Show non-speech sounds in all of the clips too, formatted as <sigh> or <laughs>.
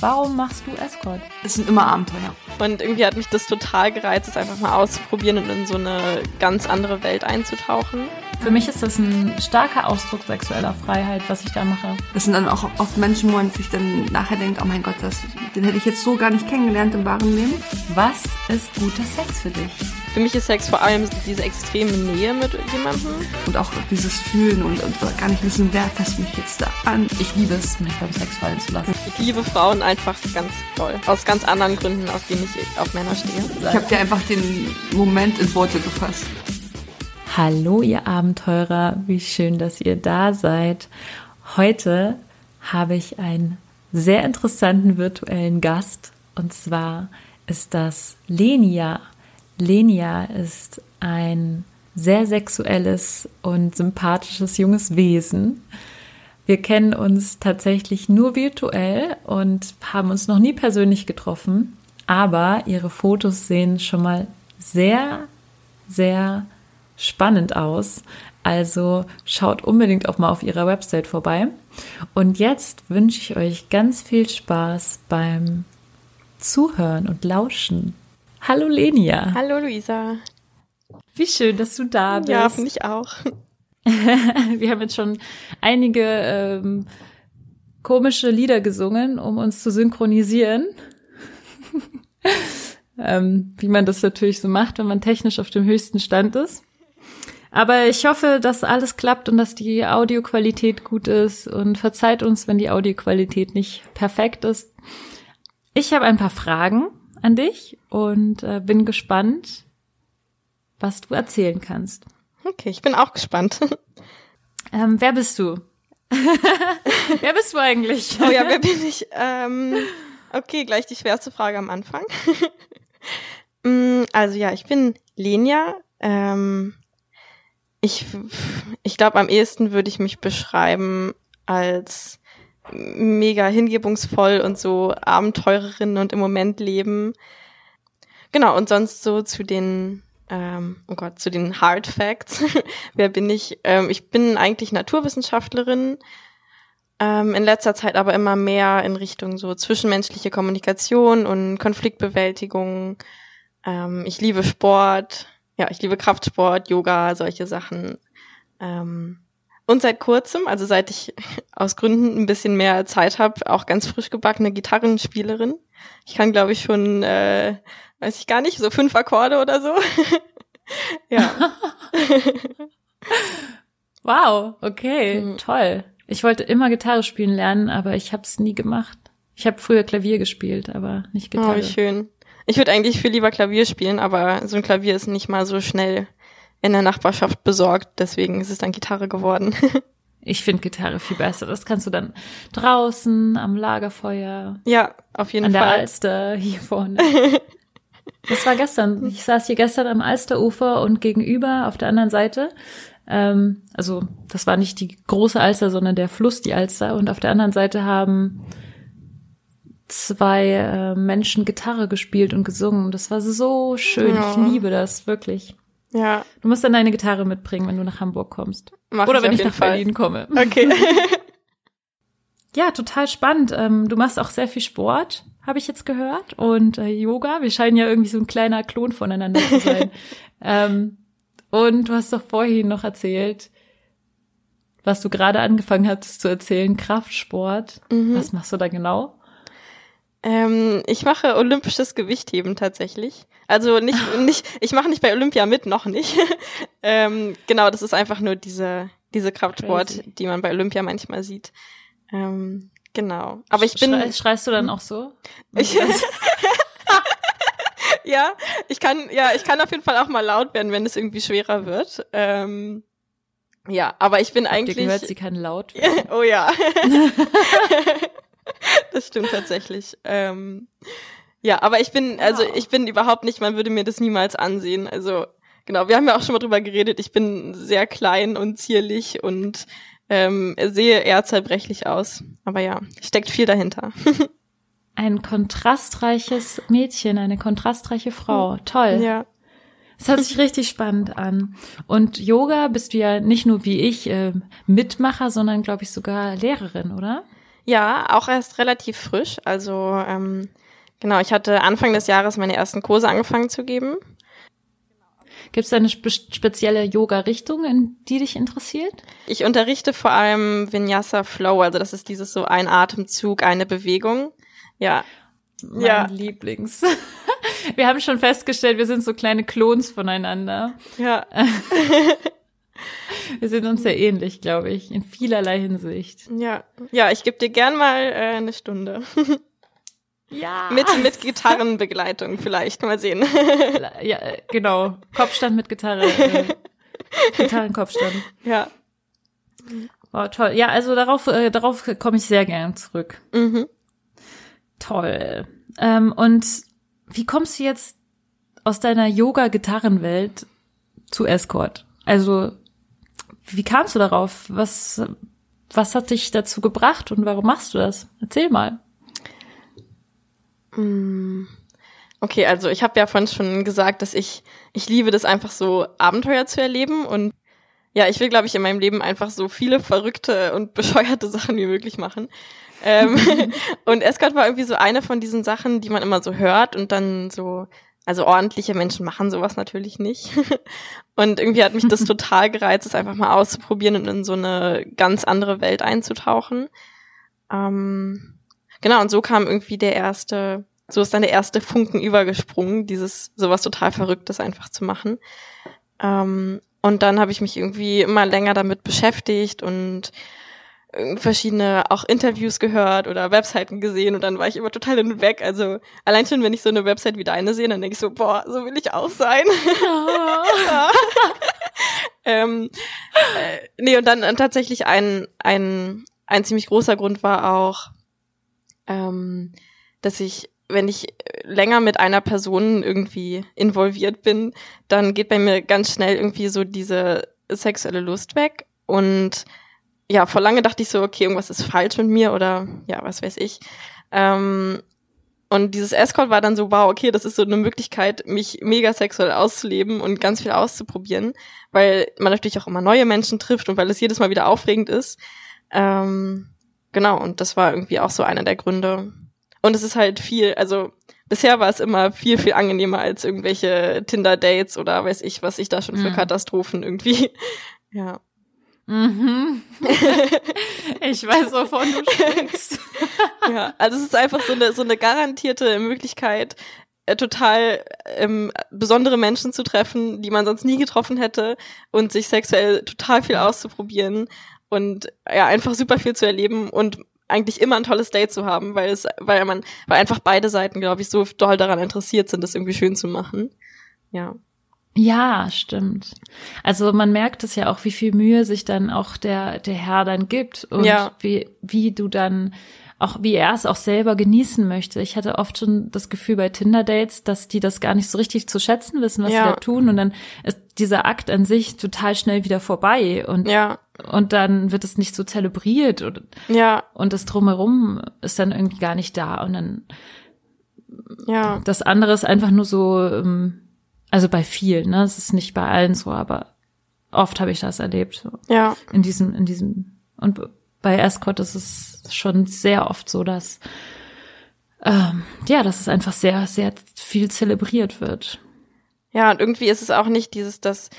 Warum machst du Escort? Es sind immer Abenteuer. Und irgendwie hat mich das total gereizt, es einfach mal auszuprobieren und in so eine ganz andere Welt einzutauchen. Für mich ist das ein starker Ausdruck sexueller Freiheit, was ich da mache. Das sind dann auch oft Menschen, wo man sich dann nachher denkt, oh mein Gott, das, den hätte ich jetzt so gar nicht kennengelernt im wahren Leben. Was ist guter Sex für dich? Für mich ist Sex vor allem diese extreme Nähe mit jemandem. Und auch dieses Fühlen und, und gar nicht wissen, wer fasst mich jetzt da an. Ich liebe es, mich beim Sex fallen zu lassen. Ich liebe Frauen einfach ganz toll. Aus ganz anderen Gründen, aus denen ich auf Männer stehe. Ich habe dir einfach den Moment in Worte gefasst. Hallo, ihr Abenteurer, wie schön, dass ihr da seid. Heute habe ich einen sehr interessanten virtuellen Gast und zwar ist das Lenia. Lenia ist ein sehr sexuelles und sympathisches junges Wesen. Wir kennen uns tatsächlich nur virtuell und haben uns noch nie persönlich getroffen, aber ihre Fotos sehen schon mal sehr, sehr spannend aus. Also schaut unbedingt auch mal auf ihrer Website vorbei. Und jetzt wünsche ich euch ganz viel Spaß beim Zuhören und Lauschen. Hallo Lenia. Hallo Luisa. Wie schön, dass du da bist. Ja, finde ich auch. <laughs> Wir haben jetzt schon einige ähm, komische Lieder gesungen, um uns zu synchronisieren. <laughs> ähm, wie man das natürlich so macht, wenn man technisch auf dem höchsten Stand ist. Aber ich hoffe, dass alles klappt und dass die Audioqualität gut ist und verzeiht uns, wenn die Audioqualität nicht perfekt ist. Ich habe ein paar Fragen an dich und äh, bin gespannt, was du erzählen kannst. Okay, ich bin auch gespannt. <laughs> Ähm, wer bist du? <laughs> wer bist du eigentlich? <laughs> Oh ja, wer bin ich? Ähm, okay, gleich die schwerste Frage am Anfang. Mm, also ja, ich bin Lenia. Ähm, ich ich glaube, am ehesten würde ich mich beschreiben als mega hingebungsvoll und so Abenteurerin und im Moment leben. Genau, und sonst so zu den, ähm, oh Gott, zu den Hard Facts. <laughs> Wer bin ich? Ähm, ich bin eigentlich Naturwissenschaftlerin, ähm, in letzter Zeit aber immer mehr in Richtung so zwischenmenschliche Kommunikation und Konfliktbewältigung. Ähm, ich liebe Sport, ja, ich liebe Kraftsport, Yoga, solche Sachen. Ähm, und seit kurzem, also seit ich <laughs> aus Gründen ein bisschen mehr Zeit habe, auch ganz frisch gebackene Gitarrenspielerin. Ich kann, glaube ich, schon, äh, weiß ich gar nicht, so fünf Akkorde oder so. <laughs> ja. <laughs> wow, okay, mhm. toll. Ich wollte immer Gitarre spielen lernen, aber ich habe es nie gemacht. Ich habe früher Klavier gespielt, aber nicht Gitarre. Oh, wie schön. Ich würde eigentlich viel lieber Klavier spielen, aber so ein Klavier ist nicht mal so schnell in der Nachbarschaft besorgt. Deswegen ist es dann Gitarre geworden. <laughs> ich finde Gitarre viel besser. Das kannst du dann draußen am Lagerfeuer. Ja, auf jeden an Fall. An der Alster hier vorne. <laughs> das war gestern. Ich saß hier gestern am Alsterufer und gegenüber auf der anderen Seite. Ähm, also das war nicht die große Alster, sondern der Fluss, die Alster. Und auf der anderen Seite haben zwei äh, Menschen Gitarre gespielt und gesungen. Das war so schön. Ja. Ich liebe das wirklich. Ja. Du musst dann deine Gitarre mitbringen, wenn du nach Hamburg kommst. Mach Oder ich wenn ich nach Fall. Berlin komme. Okay. <laughs> ja, total spannend. Ähm, du machst auch sehr viel Sport, habe ich jetzt gehört. Und äh, Yoga. Wir scheinen ja irgendwie so ein kleiner Klon voneinander zu sein. <laughs> ähm, und du hast doch vorhin noch erzählt, was du gerade angefangen hattest zu erzählen, Kraftsport. Mhm. Was machst du da genau? Ähm, ich mache olympisches Gewichtheben tatsächlich. Also nicht, <laughs> nicht ich mache nicht bei Olympia mit, noch nicht. <laughs> ähm, genau, das ist einfach nur diese, diese Kraftsport, die man bei Olympia manchmal sieht. Ähm, genau. Aber ich bin. Schrei, schreist du dann auch so? <laughs> Ich, ja, ich kann, ja, ich kann auf jeden Fall auch mal laut werden, wenn es irgendwie schwerer wird. Ähm, ja, aber ich bin Habt eigentlich. Ihr gehört, sie kann laut werden. oh ja. <laughs> das stimmt tatsächlich. Ähm, ja, aber ich bin, also ich bin überhaupt nicht, man würde mir das niemals ansehen. Also genau, wir haben ja auch schon mal drüber geredet. Ich bin sehr klein und zierlich und ähm, sehe eher zerbrechlich aus. Aber ja, steckt viel dahinter. <laughs> Ein kontrastreiches Mädchen, eine kontrastreiche Frau. Toll. Ja. Das hört sich richtig spannend an. Und Yoga bist du ja nicht nur wie ich äh, Mitmacher, sondern glaube ich sogar Lehrerin, oder? Ja, auch erst relativ frisch. Also ähm, genau, ich hatte Anfang des Jahres meine ersten Kurse angefangen zu geben. Gibt es eine spe spezielle Yoga-Richtung, in die dich interessiert? Ich unterrichte vor allem Vinyasa Flow, also das ist dieses so ein Atemzug, eine Bewegung. Ja. Mein Ja. Lieblings. <laughs> wir haben schon festgestellt, wir sind so kleine Klons voneinander. Ja. <laughs> Wir sind uns sehr ähnlich, glaube ich, in vielerlei Hinsicht. Ja. Ja, ich gebe dir gern mal äh, eine Stunde. <laughs> Ja. mit, mit Gitarrenbegleitung vielleicht. Mal sehen. ja, äh, genau. Kopfstand mit Gitarre. Äh, <laughs> Gitarrenkopfstand. ja. Oh, toll. Ja, also darauf, äh, darauf komme ich sehr gern zurück. Mhm. Toll. Ähm, und wie kommst du jetzt aus deiner Yoga-Gitarrenwelt zu Escort? Also, wie kamst du darauf? Was, was hat dich dazu gebracht und warum machst du das? Erzähl mal. Mm. Okay, also ich habe ja vorhin schon gesagt, dass ich ich liebe das einfach so Abenteuer zu erleben und ja, ich will glaube ich in meinem Leben einfach so viele verrückte und <laughs> bescheuerte Sachen wie möglich machen. ähm, <laughs> und Escort war irgendwie so eine von diesen Sachen, die man immer so hört und dann so also ordentliche Menschen machen sowas natürlich nicht. <laughs> und irgendwie hat mich das total gereizt, es einfach mal auszuprobieren und in so eine ganz andere Welt einzutauchen. Ähm, genau, und so kam irgendwie der erste, so ist dann der erste Funken übergesprungen, dieses sowas total Verrücktes einfach zu machen. Ähm, und dann habe ich mich irgendwie immer länger damit beschäftigt und verschiedene auch Interviews gehört oder Webseiten gesehen und dann war ich immer total hin und weg. Also allein schon, wenn ich so eine Website wie deine sehe, dann denke ich so, boah, so will ich auch sein. <laughs> ähm, äh, nee, und dann äh, tatsächlich ein, ein, ein ziemlich großer Grund war auch, ähm, dass ich, wenn ich länger mit einer Person irgendwie involviert bin, dann geht bei mir ganz schnell irgendwie so diese sexuelle Lust weg. Und ja, vor lange dachte ich so, okay, irgendwas ist falsch mit mir oder ja, was weiß ich. Ähm, und dieses Escort war dann so, wow, okay, das ist so eine Möglichkeit, mich mega sexuell auszuleben und ganz viel auszuprobieren, weil man natürlich auch immer neue Menschen trifft und weil es jedes Mal wieder aufregend ist. Ähm, genau, und das war irgendwie auch so einer der Gründe. Und es ist halt viel, also bisher war es immer viel, viel angenehmer als irgendwelche Tinder-Dates oder weiß ich, was ich da schon für Mhm. Katastrophen irgendwie. <laughs> Ja. Mhm. ich weiß, wovon du sprichst. <laughs> ja, also es ist einfach so eine, so eine garantierte Möglichkeit, äh, total ähm, besondere Menschen zu treffen, die man sonst nie getroffen hätte und sich sexuell total viel auszuprobieren und ja, einfach super viel zu erleben und eigentlich immer ein tolles Date zu haben, weil es, weil man, weil einfach beide Seiten, glaube ich, so doll daran interessiert sind, das irgendwie schön zu machen. Ja. Ja, stimmt. Also man merkt es ja auch, wie viel Mühe sich dann auch der, der Herr dann gibt und Ja. wie, wie du dann auch, wie er es auch selber genießen möchte. Ich hatte oft schon das Gefühl bei Tinder-Dates, dass die das gar nicht so richtig zu schätzen wissen, was Ja. sie da tun und dann ist dieser Akt an sich total schnell wieder vorbei und, Ja. und dann wird es nicht so zelebriert und, Ja. und das Drumherum ist dann irgendwie gar nicht da und dann Ja. das andere ist einfach nur so, ähm, also bei vielen, ne? Es ist nicht bei allen so, aber oft habe ich das erlebt. So. Ja. In diesem, in diesem, und bei Escort ist es schon sehr oft so, dass, ähm, ja, dass es einfach sehr, sehr viel zelebriert wird. Ja, und irgendwie ist es auch nicht dieses, das,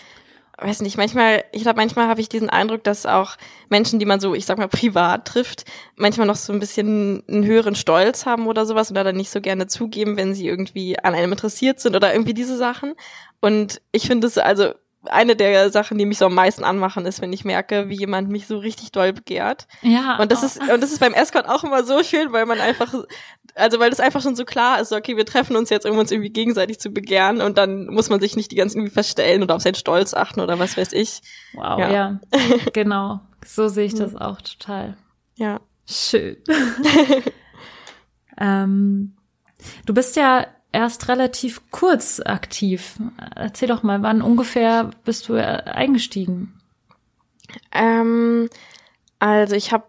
weiß nicht, manchmal, ich glaube, manchmal habe ich diesen Eindruck, dass auch Menschen, die man so, ich sag mal, <laughs> privat trifft, manchmal noch so ein bisschen einen höheren Stolz haben oder sowas oder dann nicht so gerne zugeben, wenn sie irgendwie an einem interessiert sind oder irgendwie diese Sachen. Und ich finde es also eine der Sachen, die mich so am meisten anmachen, ist, wenn ich merke, wie jemand mich so richtig doll begehrt. Ja. Und das ist, und das ist beim Escort auch immer so schön, weil man einfach, also weil das einfach schon so klar ist, so, okay, wir treffen uns jetzt, um uns irgendwie gegenseitig zu begehren und dann muss man sich nicht die ganze irgendwie verstellen oder auf seinen Stolz achten oder was weiß ich. wow, ja. ja. <laughs> genau. So sehe ich das auch total. Ja. Schön. <laughs> ähm, du bist ja erst relativ kurz aktiv. Erzähl doch mal, wann ungefähr bist du äh, eingestiegen? Ähm, also ich habe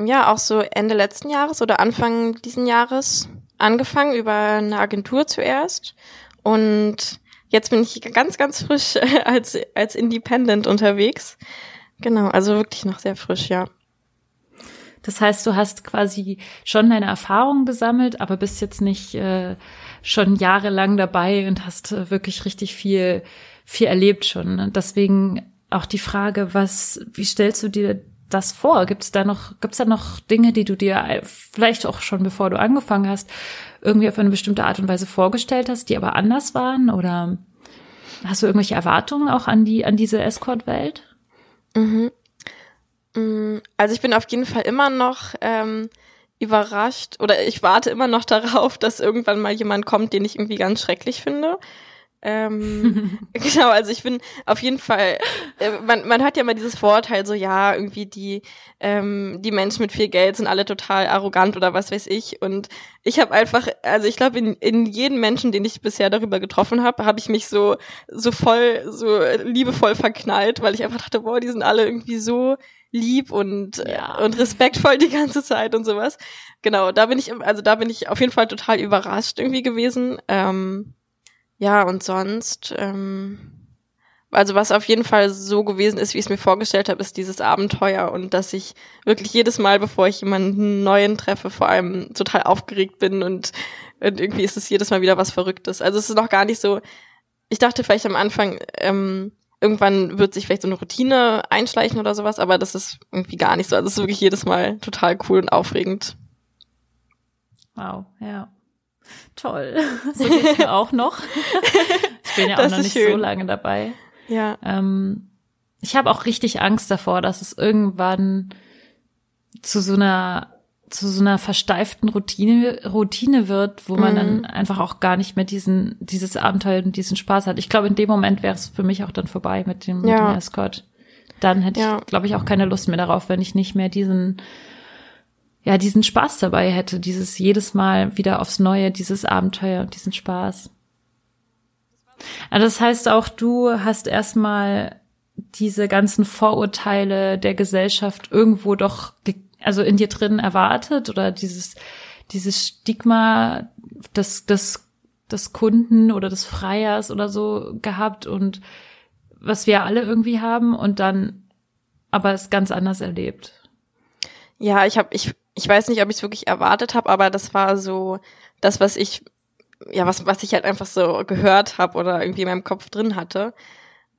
ja auch so Ende letzten Jahres oder Anfang diesen Jahres angefangen über eine Agentur zuerst und jetzt bin ich ganz, ganz frisch <laughs> als, als Independent unterwegs. Genau, also wirklich noch sehr frisch, ja. Das heißt, du hast quasi schon deine Erfahrungen gesammelt, aber bist jetzt nicht äh, schon jahrelang dabei und hast äh, wirklich richtig viel, viel erlebt schon. Und deswegen auch die Frage, was, wie stellst du dir das vor? Gibt es da noch, gibt's da noch Dinge, die du dir äh, vielleicht auch schon bevor du angefangen hast, irgendwie auf eine bestimmte Art und Weise vorgestellt hast, die aber anders waren? Oder hast du irgendwelche Erwartungen auch an die, an diese Escort-Welt? Mhm. Mm, also ich bin auf jeden Fall immer noch ähm, überrascht oder ich warte immer noch darauf, dass irgendwann mal jemand kommt, den ich irgendwie ganz schrecklich finde. Ähm, <laughs> genau, also ich bin auf jeden Fall, äh, man, man hat ja mal dieses Vorurteil, so ja, irgendwie die, ähm, die Menschen mit viel Geld sind alle total arrogant oder was weiß ich. Und ich habe einfach, also ich glaube, in, in jeden Menschen, den ich bisher darüber getroffen habe, habe ich mich so, so voll, so liebevoll verknallt, weil ich einfach dachte, boah, die sind alle irgendwie so lieb und, ja. und respektvoll die ganze Zeit und sowas. Genau, da bin ich, also da bin ich auf jeden Fall total überrascht irgendwie gewesen. Ähm, ja, und sonst, ähm, also was auf jeden Fall so gewesen ist, wie ich es mir vorgestellt habe, ist dieses Abenteuer und dass ich wirklich jedes Mal, bevor ich jemanden neuen treffe, vor allem total aufgeregt bin und, und irgendwie ist es jedes Mal wieder was Verrücktes. Also es ist noch gar nicht so, ich dachte vielleicht am Anfang, ähm, irgendwann wird sich vielleicht so eine Routine einschleichen oder sowas, aber das ist irgendwie gar nicht so. Also es ist wirklich jedes Mal total cool und aufregend. Wow, ja. Toll. <laughs> So geht's mir auch noch. Ich bin ja das auch noch nicht schön. so lange dabei. Ja. Ähm, ich habe auch richtig Angst davor, dass es irgendwann zu so einer zu so einer versteiften Routine Routine wird, wo man mhm. dann einfach auch gar nicht mehr diesen dieses Abenteuer und diesen Spaß hat. Ich glaube, in dem Moment wäre es für mich auch dann vorbei mit dem, ja. mit dem Escort. Dann hätte ja. ich, glaube ich, auch keine Lust mehr darauf, wenn ich nicht mehr diesen ja, diesen Spaß dabei hätte, dieses jedes Mal wieder aufs Neue, dieses Abenteuer und diesen Spaß. Also das heißt auch, du hast erstmal diese ganzen Vorurteile der Gesellschaft irgendwo doch, also in dir drin erwartet oder dieses, dieses Stigma des, des, des Kunden oder des Freiers oder so gehabt und was wir alle irgendwie haben und dann aber es ganz anders erlebt. Ja, ich habe ich ich weiß nicht, ob ich es wirklich erwartet habe, aber das war so das, was ich, ja, was, was ich halt einfach so gehört habe oder irgendwie in meinem Kopf drin hatte.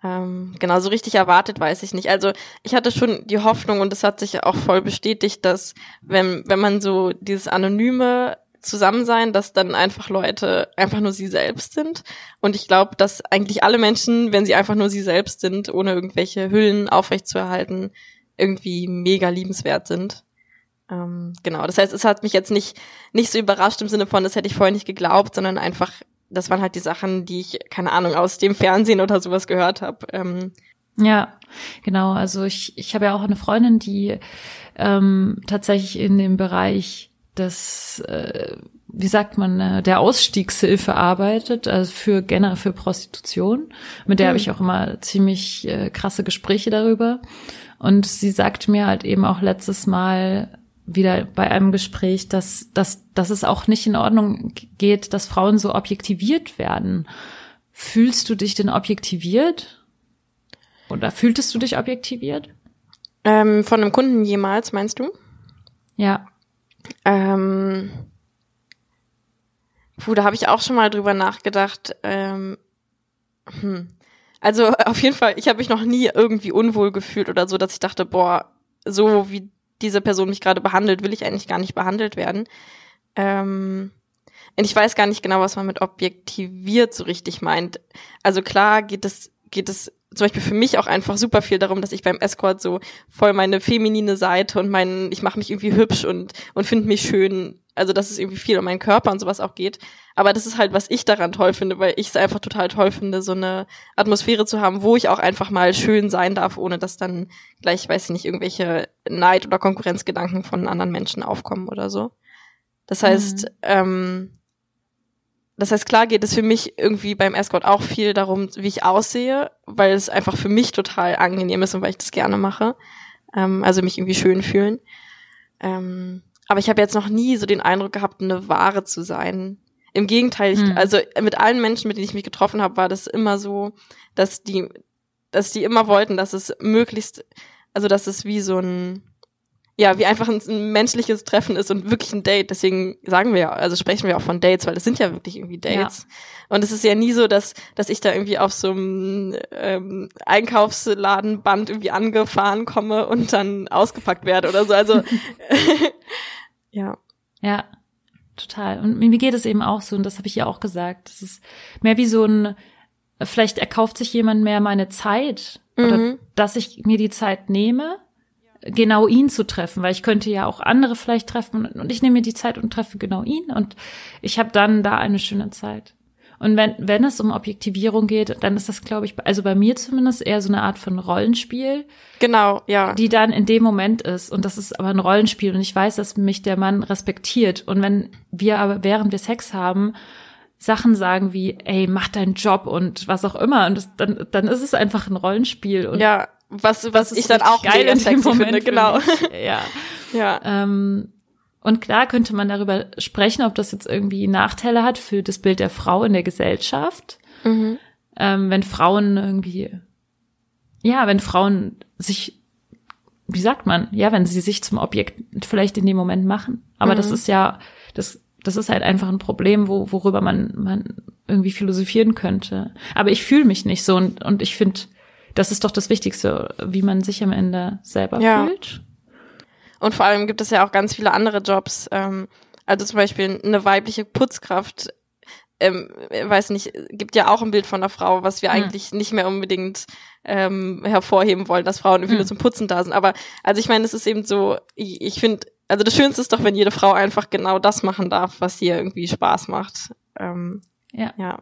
Ähm, genau, so richtig erwartet weiß ich nicht. Also ich hatte schon die Hoffnung und es hat sich auch voll bestätigt, dass wenn, wenn man so dieses anonyme Zusammensein, dass dann einfach Leute einfach nur sie selbst sind. Und ich glaube, dass eigentlich alle Menschen, wenn sie einfach nur sie selbst sind, ohne irgendwelche Hüllen aufrechtzuerhalten, irgendwie mega liebenswert sind. Ähm, genau, das heißt, es hat mich jetzt nicht, nicht so überrascht im Sinne von, das hätte ich vorher nicht geglaubt, sondern einfach, das waren halt die Sachen, die ich, keine Ahnung, aus dem Fernsehen oder sowas gehört habe. Ähm, ja, genau. Also ich, ich habe ja auch eine Freundin, die ähm, tatsächlich in dem Bereich des, äh, wie sagt man, äh, der Ausstiegshilfe arbeitet, also für generell für Prostitution. Mit der mhm. habe ich auch immer ziemlich äh, krasse Gespräche darüber. Und sie sagt mir halt eben auch letztes Mal, wieder bei einem Gespräch, dass, dass, dass es auch nicht in Ordnung geht, dass Frauen so objektiviert werden. Fühlst du dich denn objektiviert? Oder fühltest du dich objektiviert? Ähm, von einem Kunden jemals, meinst du? Ja. Ähm, puh, da habe ich auch schon mal drüber nachgedacht. Ähm, hm. Also <laughs> auf jeden Fall, ich habe mich noch nie irgendwie unwohl gefühlt oder so, dass ich dachte, boah, so wie diese Person mich gerade behandelt, will ich eigentlich gar nicht behandelt werden. Ähm, und ich weiß gar nicht genau, was man mit objektiviert so richtig meint. Also klar geht es, geht es zum Beispiel für mich auch einfach super viel darum, dass ich beim Escort so voll meine feminine Seite und mein, ich mache mich irgendwie hübsch und, und finde mich schön. Also dass es irgendwie viel um meinen Körper und sowas auch geht. Aber das ist halt, was ich daran toll finde, weil ich es einfach total toll finde, so eine Atmosphäre zu haben, wo ich auch einfach mal schön sein darf, ohne dass dann gleich, weiß ich nicht, irgendwelche Neid- oder Konkurrenzgedanken von anderen Menschen aufkommen oder so. Das heißt, mhm. ähm, das heißt, klar geht es für mich irgendwie beim Escort auch viel darum, wie ich aussehe, weil es einfach für mich total angenehm ist und weil ich das gerne mache. Ähm, also mich irgendwie schön fühlen. Ähm, aber ich habe jetzt noch nie so den Eindruck gehabt, eine Ware zu sein. Im Gegenteil, ich, mhm. also mit allen Menschen, mit denen ich mich getroffen habe, war das immer so, dass die, dass die immer wollten, dass es möglichst, also dass es wie so ein, ja, wie einfach ein, ein, menschliches Treffen ist und wirklich ein Date. Deswegen sagen wir ja, also sprechen wir auch von Dates, weil es sind ja wirklich irgendwie Dates. Ja. Und es ist ja nie so, dass, dass ich da irgendwie auf so einem ähm, Einkaufsladenband irgendwie angefahren komme und dann ausgepackt werde oder so. Also <laughs> ja. Ja, total. Und mir geht es eben auch so, und das habe ich ja auch gesagt. Das ist mehr wie so ein, vielleicht erkauft sich jemand mehr meine Zeit mhm. oder dass ich mir die Zeit nehme, genau ihn zu treffen, weil ich könnte ja auch andere vielleicht treffen und ich nehme mir die Zeit und treffe genau ihn und ich habe dann da eine schöne Zeit. Und wenn, wenn es um Objektivierung geht, dann ist das, glaube ich, also bei mir zumindest eher so eine Art von Rollenspiel. Genau, ja. Die dann in dem Moment ist. Und das ist aber ein Rollenspiel. Und ich weiß, dass mich der Mann respektiert. Und wenn wir aber, während wir Sex haben, Sachen sagen wie, ey, mach deinen Job und was auch immer. Und das, dann, dann ist es einfach ein Rollenspiel. Und ja, was, was ich dann auch geil in dem Moment finde, genau. <laughs> ja. ja. Ähm, und klar könnte man darüber sprechen, ob das jetzt irgendwie Nachteile hat für das Bild der Frau in der Gesellschaft. Mhm. Ähm, wenn Frauen irgendwie, ja, wenn Frauen sich, wie sagt man, ja, wenn sie sich zum Objekt vielleicht in dem Moment machen. Aber mhm. das ist ja, das, das ist halt einfach ein Problem, wo, worüber man, man irgendwie philosophieren könnte. Aber ich fühle mich nicht so und, und ich finde, das ist doch das Wichtigste, wie man sich am Ende selber ja. fühlt. Und vor allem gibt es ja auch ganz viele andere Jobs. Ähm, also zum Beispiel eine weibliche Putzkraft, ähm, weiß nicht, gibt ja auch ein Bild von einer Frau, was wir mhm. eigentlich nicht mehr unbedingt ähm, hervorheben wollen, dass Frauen irgendwie mhm. nur zum Putzen da sind. Aber also ich meine, es ist eben so, ich, ich finde, also das Schönste ist doch, wenn jede Frau einfach genau das machen darf, was ihr irgendwie Spaß macht. Ähm, ja. ja.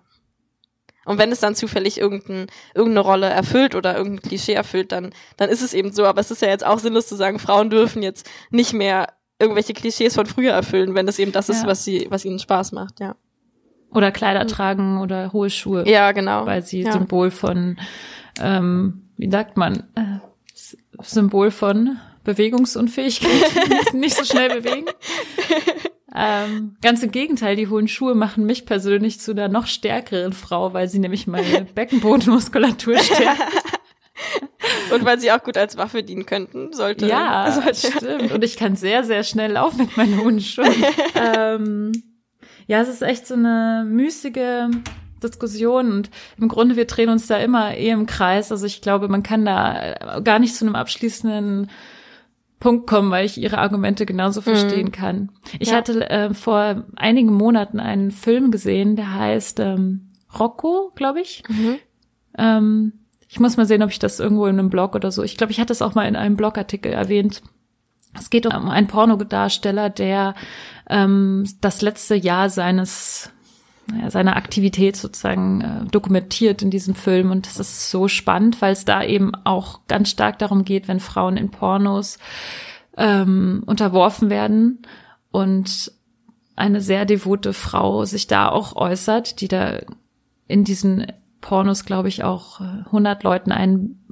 Und wenn es dann zufällig irgendein, irgendeine Rolle erfüllt oder irgendein Klischee erfüllt, dann, dann ist es eben so. Aber es ist ja jetzt auch sinnlos zu sagen, Frauen dürfen jetzt nicht mehr irgendwelche Klischees von früher erfüllen, wenn das eben das ja. ist, was sie, was ihnen Spaß macht, ja. Oder Kleider mhm. tragen oder hohe Schuhe. Ja, genau. Weil sie ja. Symbol von, ähm, wie sagt man, äh, Symbol von Bewegungsunfähigkeit, <laughs> nicht so schnell bewegen. <laughs> Ähm, ganz im Gegenteil, die hohen Schuhe machen mich persönlich zu einer noch stärkeren Frau, weil sie nämlich meine <laughs> Beckenbodenmuskulatur stärken. <laughs> Und weil sie auch gut als Waffe dienen könnten, sollte. Ja, sollte. stimmt. Und ich kann sehr, sehr schnell laufen mit meinen hohen Schuhen. <laughs> ähm, ja, es ist echt so eine müßige Diskussion und im Grunde wir drehen uns da immer eh im Kreis. Also ich glaube, man kann da gar nicht zu einem abschließenden Punkt kommen, weil ich ihre Argumente genauso verstehen mhm. kann. Ich ja. hatte äh, vor einigen Monaten einen Film gesehen, der heißt ähm, Rocco, glaube ich. Mhm. Ähm, ich muss mal sehen, ob ich das irgendwo in einem Blog oder so. Ich glaube, ich hatte es auch mal in einem Blogartikel erwähnt. Es geht um einen Pornodarsteller, der ähm, das letzte Jahr seines naja, seine Aktivität sozusagen äh, dokumentiert in diesem Film. Und das ist so spannend, weil es da eben auch ganz stark darum geht, wenn Frauen in Pornos ähm, unterworfen werden und eine sehr devote Frau sich da auch äußert, die da in diesen Pornos, glaube ich, auch 100 Leuten einen,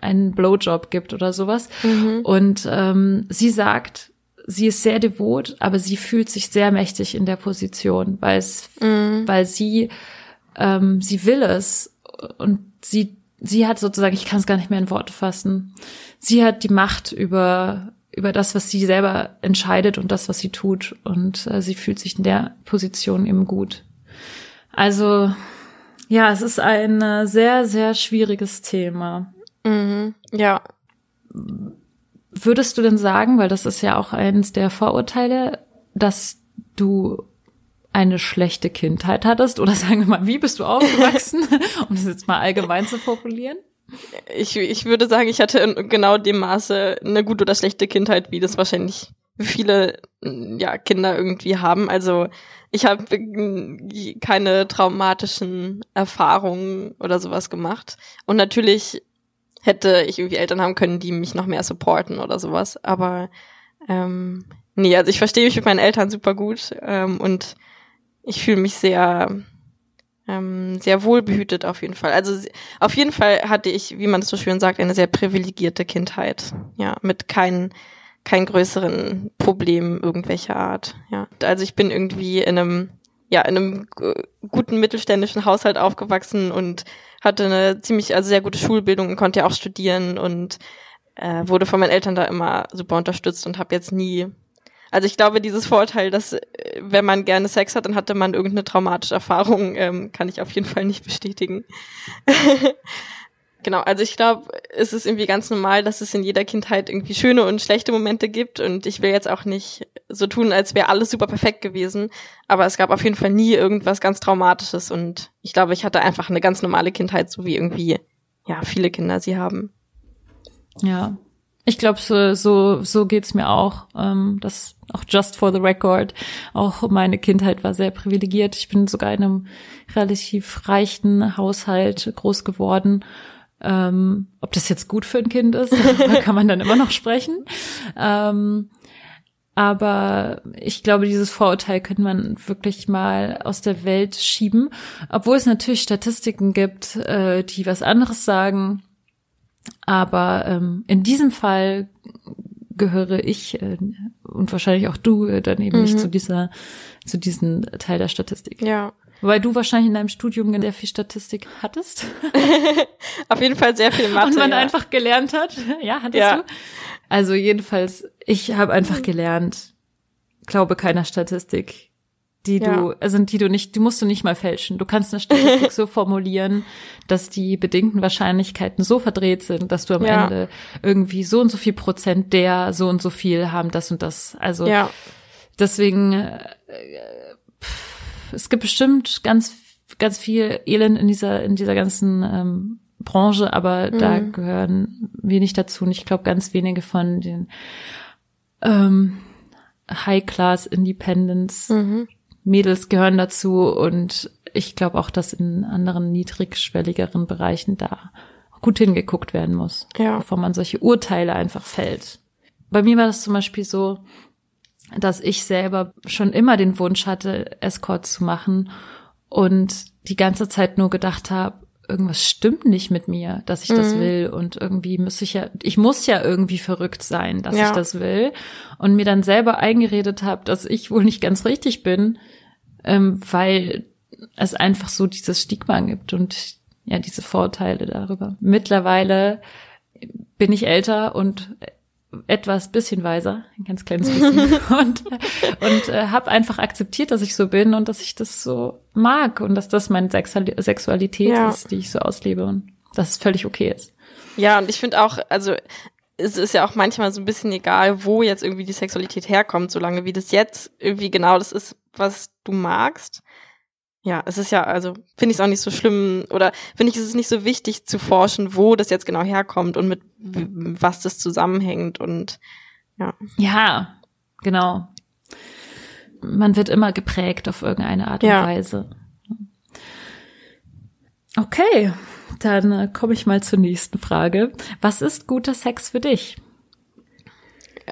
einen Blowjob gibt oder sowas. Mhm. Und ähm, sie sagt, sie ist sehr devot, aber sie fühlt sich sehr mächtig in der Position, weil es, mm. weil sie, ähm, sie will es und sie, sie hat sozusagen, ich kann es gar nicht mehr in Worte fassen, sie hat die Macht über über das, was sie selber entscheidet und das, was sie tut und äh, sie fühlt sich in der Position eben gut. Also ja, es ist ein äh, sehr sehr schwieriges Thema. Mhm. Ja Würdest du denn sagen, weil das ist ja auch eines der Vorurteile, dass du eine schlechte Kindheit hattest? Oder <laughs> sagen wir mal, wie bist du aufgewachsen? <laughs> um das jetzt mal allgemein zu formulieren. Ich, ich würde sagen, ich hatte in genau dem Maße eine gute oder schlechte Kindheit, wie das wahrscheinlich viele ja, Kinder irgendwie haben. Also ich habe keine traumatischen Erfahrungen oder sowas gemacht. Und natürlich hätte ich irgendwie Eltern haben können, die mich noch mehr supporten oder sowas. Aber ähm, nee, also ich verstehe mich mit meinen Eltern super gut ähm, und ich fühle mich sehr ähm, sehr wohlbehütet auf jeden Fall. Also auf jeden Fall hatte ich, wie man das so schön sagt, eine sehr privilegierte Kindheit. Ja, mit keinen kein größeren Problem irgendwelcher Art. Ja, also ich bin irgendwie in einem ja in einem guten mittelständischen Haushalt aufgewachsen und hatte eine ziemlich, also sehr gute Schulbildung und konnte ja auch studieren und äh, wurde von meinen Eltern da immer super unterstützt und habe jetzt nie also ich glaube, dieses Vorteil, dass äh, wenn man gerne Sex hat, dann hatte man irgendeine traumatische Erfahrung, ähm, kann ich auf jeden Fall nicht bestätigen. <laughs> genau, also ich glaube, es ist irgendwie ganz normal, dass es in jeder Kindheit irgendwie schöne und schlechte Momente gibt und ich will jetzt auch nicht so tun, als wäre alles super perfekt gewesen, aber es gab auf jeden Fall nie irgendwas ganz Traumatisches und ich glaube, ich hatte einfach eine ganz normale Kindheit, so wie irgendwie ja viele Kinder sie haben. Ja, ich glaube, so, so, so geht's mir auch. Ähm, das auch just for the record. Auch meine Kindheit war sehr privilegiert. Ich bin sogar in einem relativ reichen Haushalt groß geworden. Ähm, ob das jetzt gut für ein Kind ist, <laughs> da kann man dann immer noch sprechen. Ähm, aber ich glaube, dieses Vorurteil könnte man wirklich mal aus der Welt schieben. Obwohl es natürlich Statistiken gibt, äh, die was anderes sagen. Aber ähm, in diesem Fall gehöre ich äh, und wahrscheinlich auch du äh, dann eben mhm. nicht zu dieser, zu diesem Teil der Statistik. Ja. Weil du wahrscheinlich in deinem Studium sehr viel Statistik hattest. <laughs> Auf jeden Fall sehr viel Mathe. Und man ja. einfach gelernt hat. <laughs> Ja, hattest ja. du? Also jedenfalls, ich habe einfach gelernt, glaube keiner Statistik die ja. du, also die du nicht, die musst du nicht mal fälschen. Du kannst eine Statistik <laughs> so formulieren, dass die bedingten Wahrscheinlichkeiten so verdreht sind, dass du am ja. Ende irgendwie so und so viel Prozent der so und so viel haben das und das. Also deswegen, äh, es gibt bestimmt ganz, ganz viel Elend in dieser, in dieser ganzen ähm, Branche, aber mhm. da gehören wir nicht dazu. Und ich glaube, ganz wenige von den ähm, High-Class Independence mhm Mädels gehören dazu und ich glaube auch, dass in anderen niedrigschwelligeren Bereichen da gut hingeguckt werden muss, ja. bevor man solche Urteile einfach fällt. Bei mir war das zum Beispiel so, dass ich selber schon immer den Wunsch hatte, Escort zu machen und die ganze Zeit nur gedacht habe, irgendwas stimmt nicht mit mir, dass ich mhm. das will und irgendwie muss ich ja, ich muss ja irgendwie verrückt sein, dass ja. ich das will und mir dann selber eingeredet habe, dass ich wohl nicht ganz richtig bin, ähm, weil es einfach so dieses Stigma gibt und ja diese Vorteile darüber. Mittlerweile bin ich älter und etwas bisschen weiser, ein ganz kleines bisschen <laughs> und und äh, habe einfach akzeptiert, dass ich so bin und dass ich das so mag und dass das meine Sexualität ja. ist, die ich so auslebe und dass es völlig okay ist. Ja, und ich finde auch, also es ist ja auch manchmal so ein bisschen egal, wo jetzt irgendwie die Sexualität herkommt, solange wie das jetzt irgendwie genau das ist, was du magst. Ja, es ist ja, also finde ich es auch nicht so schlimm oder finde ich, es ist nicht so wichtig zu forschen, wo das jetzt genau herkommt und mit was das zusammenhängt und ja. Ja, genau. Man wird immer geprägt auf irgendeine Art und ja. Weise. Okay, dann äh, komme ich mal zur nächsten Frage. Was ist guter Sex für dich?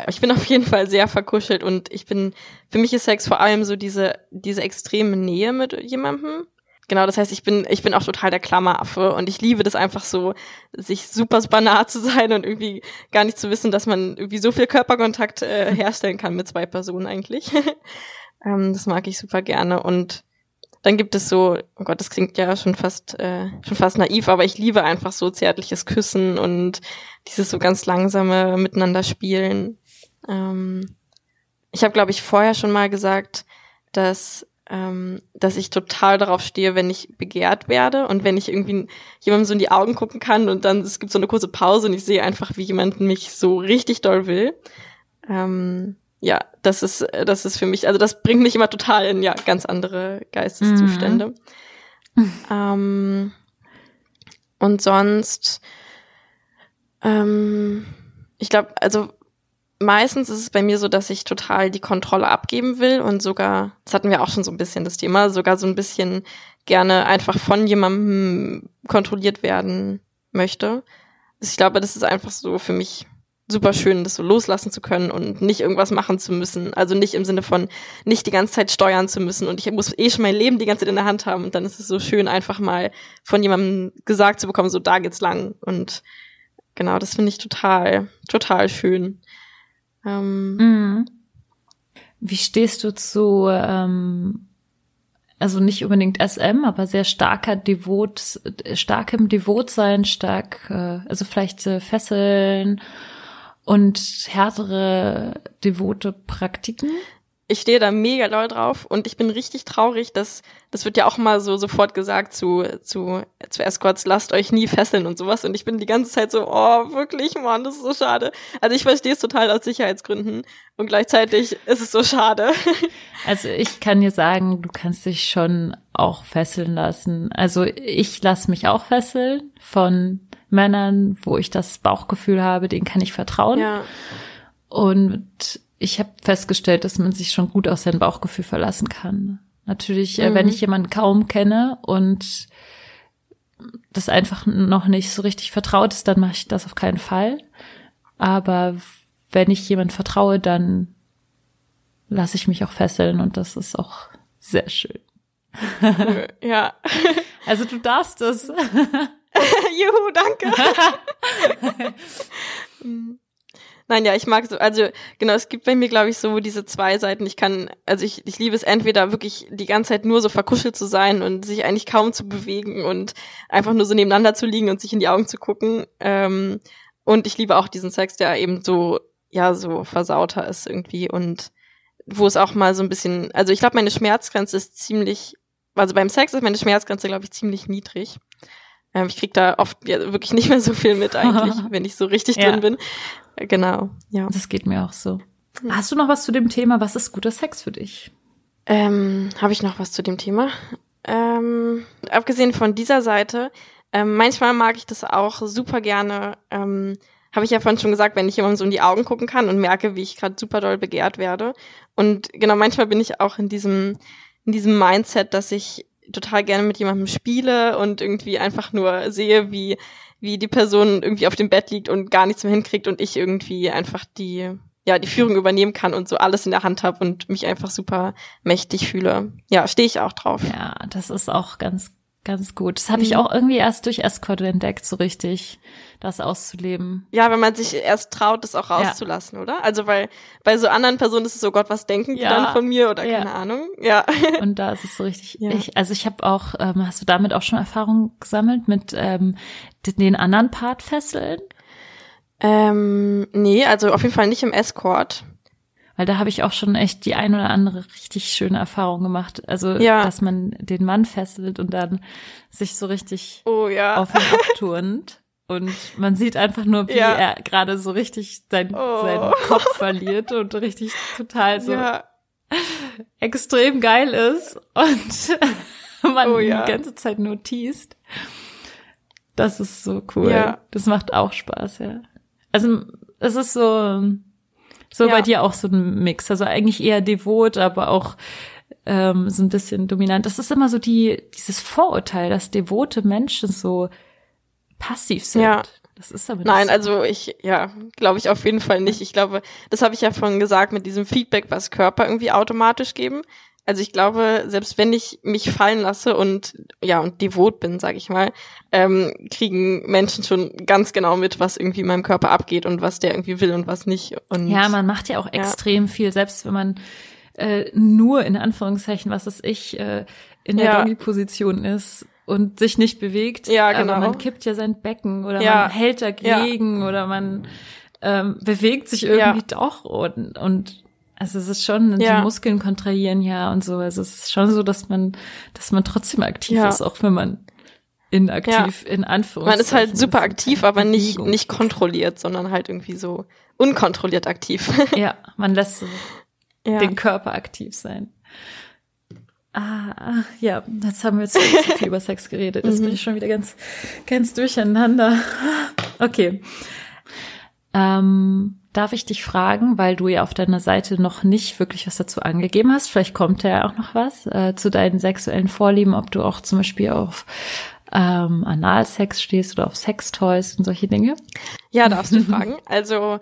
Ich bin auf jeden Fall sehr verkuschelt und ich bin, für mich ist Sex vor allem so diese, diese extreme Nähe mit jemandem. Genau, das heißt, ich bin, ich bin auch total der Klammeraffe und ich liebe das einfach so, sich super, nah zu sein und irgendwie gar nicht zu wissen, dass man irgendwie so viel Körperkontakt äh, herstellen kann mit zwei Personen eigentlich. <laughs> ähm, das mag ich super gerne und dann gibt es so, oh Gott, das klingt ja schon fast, äh, schon fast naiv, aber ich liebe einfach so zärtliches Küssen und dieses so ganz langsame Miteinander spielen. Ähm, ich habe, glaube ich, vorher schon mal gesagt, dass ähm, dass ich total darauf stehe, wenn ich begehrt werde und wenn ich irgendwie jemandem so in die Augen gucken kann und dann es gibt so eine kurze Pause und ich sehe einfach, wie jemand mich so richtig doll will. Ähm, ja, das ist das ist für mich, also das bringt mich immer total in ja ganz andere Geisteszustände. Mhm. Ähm, und sonst, ähm, ich glaube, also meistens ist es bei mir so, dass ich total die Kontrolle abgeben will und sogar, das hatten wir auch schon so ein bisschen das Thema, sogar so ein bisschen gerne einfach von jemandem kontrolliert werden möchte. Also ich glaube, das ist einfach so für mich super schön, das so loslassen zu können und nicht irgendwas machen zu müssen. Also nicht im Sinne von nicht die ganze Zeit steuern zu müssen und ich muss eh schon mein Leben die ganze Zeit in der Hand haben und dann ist es so schön, einfach mal von jemandem gesagt zu bekommen, so da geht's lang. Und genau, das finde ich total, total schön. Ähm, mhm. Wie stehst du zu ähm, also nicht unbedingt SM, aber sehr starker Devot, starkem Devotsein, stark, äh, also vielleicht äh, Fesseln und härtere devote Praktiken ich stehe da mega doll drauf und ich bin richtig traurig, dass das wird ja auch mal so sofort gesagt zu zu zu Escorts, lasst euch nie fesseln und sowas und ich bin die ganze Zeit so, oh, wirklich, Mann, das ist so schade. Also ich verstehe es total aus Sicherheitsgründen und gleichzeitig ist es so schade. <laughs> Also ich kann dir sagen, du kannst dich schon auch fesseln lassen. Also ich lasse mich auch fesseln von Männern, wo ich das Bauchgefühl habe, denen kann ich vertrauen. Ja. Und ich habe festgestellt, dass man sich schon gut auf sein Bauchgefühl verlassen kann. Natürlich, mhm. äh, wenn mhm. ich jemanden kaum kenne und das einfach noch nicht so richtig vertraut ist, dann mache ich das auf keinen Fall. Aber wenn ich jemand vertraue, dann lasse ich mich auch fesseln und das ist auch sehr schön. Cool, <laughs> ja. <laughs> Also du darfst es. <laughs> Juhu, danke. Nein, ja, ich mag so, also genau, es gibt bei mir, glaube ich, so diese zwei Seiten. Ich kann, also ich, ich liebe es entweder wirklich die ganze Zeit nur so verkuschelt zu sein und sich eigentlich kaum zu bewegen und einfach nur so nebeneinander zu liegen und sich in die Augen zu gucken. Ähm, und ich liebe auch diesen Sex, der eben so, ja, so versauter ist irgendwie und wo es auch mal so ein bisschen, also ich glaube, meine Schmerzgrenze ist ziemlich, also beim Sex ist meine Schmerzgrenze, glaube ich, ziemlich niedrig. Ähm, ich krieg da oft ja, wirklich nicht mehr so viel mit eigentlich, <laughs> wenn ich so richtig ja. drin bin. Genau, ja. Das geht mir auch so. Hast du noch was zu dem Thema? Was ist guter Sex für dich? Ähm, Habe ich noch was zu dem Thema? Ähm, abgesehen von dieser Seite, ähm, manchmal mag ich das auch super gerne. Ähm, Habe ich ja vorhin schon gesagt, wenn ich jemandem so in die Augen gucken kann und merke, wie ich gerade super doll begehrt werde. Und genau, manchmal bin ich auch in diesem in diesem Mindset, dass ich total gerne mit jemandem spiele und irgendwie einfach nur sehe, wie, wie die Person irgendwie auf dem Bett liegt und gar nichts mehr hinkriegt und ich irgendwie einfach die, ja, die Führung übernehmen kann und so alles in der Hand habe und mich einfach super mächtig fühle. Ja, stehe ich auch drauf. Ja, das ist auch ganz, ganz gut. Das habe ich mhm. auch irgendwie erst durch Escort entdeckt, so richtig, das auszuleben. Ja, wenn man sich erst traut, das auch rauszulassen, ja. oder? Also weil bei so anderen Personen ist es so, Gott, was denken die ja. dann von mir oder ja. keine Ahnung. Ja. <laughs> Und da ist es so richtig. Ich, also ich habe auch, ähm, hast du damit auch schon Erfahrung gesammelt mit ähm, den anderen Part fesseln? Ähm, nee, also auf jeden Fall nicht im Escort. Weil da habe ich auch schon echt die ein oder andere richtig schöne Erfahrung gemacht. Also, ja. dass man den Mann fesselt und dann sich so richtig oh, ja. auf ihn abturnt. Und man sieht einfach nur, wie ja. er gerade so richtig sein, oh. seinen Kopf verliert und richtig total so ja. extrem geil ist. Und <laughs> man oh, ja. die ganze Zeit nur teast. Das ist so cool. Ja. Das macht auch Spaß, ja. Also es ist so, so ja. bei dir auch so ein Mix. Also eigentlich eher devot, aber auch ähm, so ein bisschen dominant. Das ist immer so die, dieses Vorurteil, dass devote Menschen so passiv sind. Ja. Das ist aber Nein, so. also ich, ja, glaube ich auf jeden Fall nicht. Ich glaube, das habe ich ja vorhin gesagt mit diesem Feedback, was Körper irgendwie automatisch geben. Also ich glaube, selbst wenn ich mich fallen lasse und ja und devot bin, sage ich mal, ähm, kriegen Menschen schon ganz genau mit, was irgendwie in meinem Körper abgeht und was der irgendwie will und was nicht. Und ja, man macht ja auch ja. extrem viel, selbst wenn man äh, nur in Anführungszeichen, was es ich, äh, in der ja. Doggy-Position ist und sich nicht bewegt. Ja, genau. Aber man kippt ja sein Becken oder ja. man hält dagegen ja. oder man ähm, bewegt sich irgendwie doch und, und also es ist schon, ja. die Muskeln kontrahieren ja und so. Also es ist schon so, dass man, dass man trotzdem aktiv ja. ist, auch wenn man inaktiv ja. in Anführungszeichen. Man ist halt super aktiv, aber nicht, nicht kontrolliert, sondern halt irgendwie so unkontrolliert aktiv. ja, man lässt so den Körper aktiv sein. Ah, ja, jetzt haben wir zu viel über Sex geredet. Jetzt mhm. bin ich schon wieder ganz, ganz durcheinander. Okay. Ähm, darf ich dich fragen, weil du ja auf deiner Seite noch nicht wirklich was dazu angegeben hast, vielleicht kommt ja auch noch was äh, zu deinen sexuellen Vorlieben, ob du auch zum Beispiel auf ähm, Analsex stehst oder auf Sextoys und solche Dinge? Ja, darfst du fragen. Also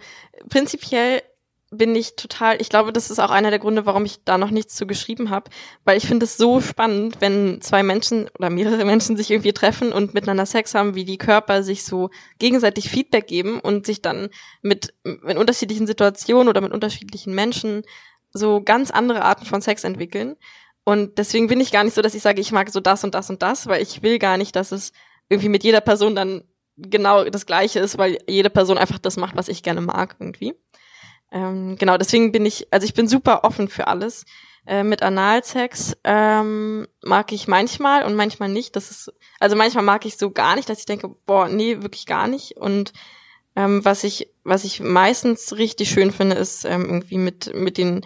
prinzipiell bin ich total, ich glaube, das ist auch einer der Gründe, warum ich da noch nichts zu geschrieben habe, weil ich finde es so spannend, wenn zwei Menschen oder mehrere Menschen sich irgendwie treffen und miteinander Sex haben, wie die Körper sich so gegenseitig Feedback geben und sich dann mit in unterschiedlichen Situationen oder mit unterschiedlichen Menschen so ganz andere Arten von Sex entwickeln. Und deswegen bin ich gar nicht so, dass ich sage, ich mag so das und das und das, weil ich will gar nicht, dass es irgendwie mit jeder Person dann genau das Gleiche ist, weil jede Person einfach das macht, was ich gerne mag irgendwie. Ähm, genau, deswegen bin ich, also ich bin super offen für alles. Äh, mit Analsex ähm, mag ich manchmal und manchmal nicht. Das ist, also manchmal mag ich so gar nicht, dass ich denke, boah, nee, wirklich gar nicht. Und ähm, was ich, was ich meistens richtig schön finde, ist ähm, irgendwie mit mit den,